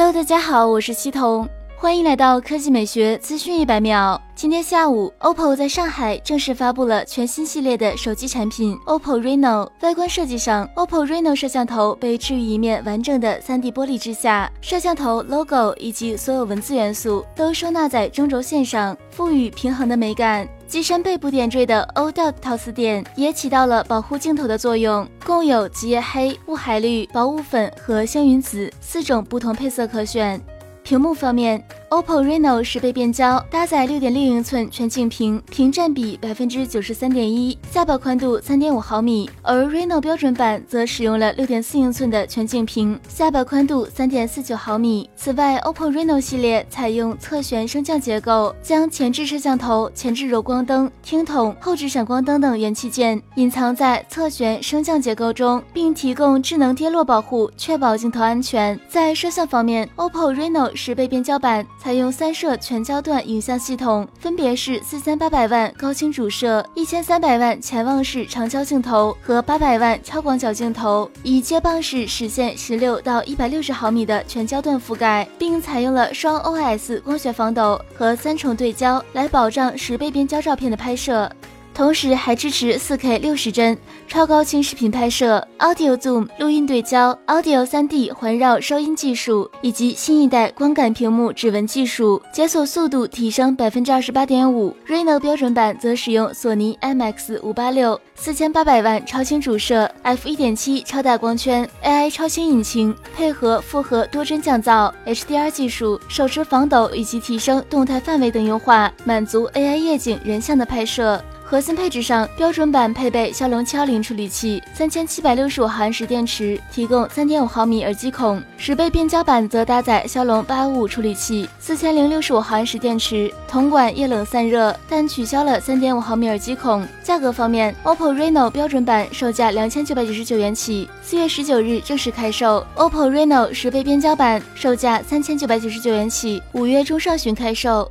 Hello，大家好，我是西彤，欢迎来到科技美学资讯一百秒。今天下午，OPPO 在上海正式发布了全新系列的手机产品 OPPO Reno。外观设计上，OPPO Reno 摄像头被置于一面完整的 3D 玻璃之下，摄像头 logo 以及所有文字元素都收纳在中轴线上，赋予平衡的美感。机身背部点缀的 O Dot 陶瓷点也起到了保护镜头的作用。共有极夜黑、雾海绿、薄雾粉和星云紫四种不同配色可选。屏幕方面。OPPO Reno 十倍变焦，搭载六点六英寸全景屏，屏占比百分之九十三点一，下巴宽度三点五毫米。而 Reno 标准版则使用了六点四英寸的全景屏，下巴宽度三点四九毫米。此外，OPPO Reno 系列采用侧旋升降结构，将前置摄像头、前置柔光灯、听筒、后置闪光灯等元器件隐藏在侧旋升降结构中，并提供智能跌落保护，确保镜头安全。在摄像方面，OPPO Reno 十倍变焦版。采用三摄全焦段影像系统，分别是四千八百万高清主摄、一千三百万潜望式长焦镜头和八百万超广角镜头，以接棒式实现十六到一百六十毫米的全焦段覆盖，并采用了双 OS 光学防抖和三重对焦来保障十倍变焦照片的拍摄。同时还支持 4K 六十帧超高清视频拍摄，Audio Zoom 录音对焦，Audio 3D 环绕收音技术，以及新一代光感屏幕指纹技术，解锁速度提升百分之二十八点五。Reno 标准版则使用索尼 IMX 五八六四千八百万超清主摄，f 一点七超大光圈，AI 超清引擎，配合复合多帧降噪，HDR 技术，手持防抖以及提升动态范围等优化，满足 AI 夜景人像的拍摄。核心配置上，标准版配备骁龙七幺零处理器，三千七百六十五毫安时电池，提供三点五毫米耳机孔；十倍变焦版则搭载骁龙八五五处理器，四千零六十五毫安时电池，铜管液冷散热，但取消了三点五毫米耳机孔。价格方面，OPPO Reno 标准版售价两千九百九十九元起，四月十九日正式开售；OPPO Reno 十倍变焦版售价三千九百九十九元起，五月中上旬开售。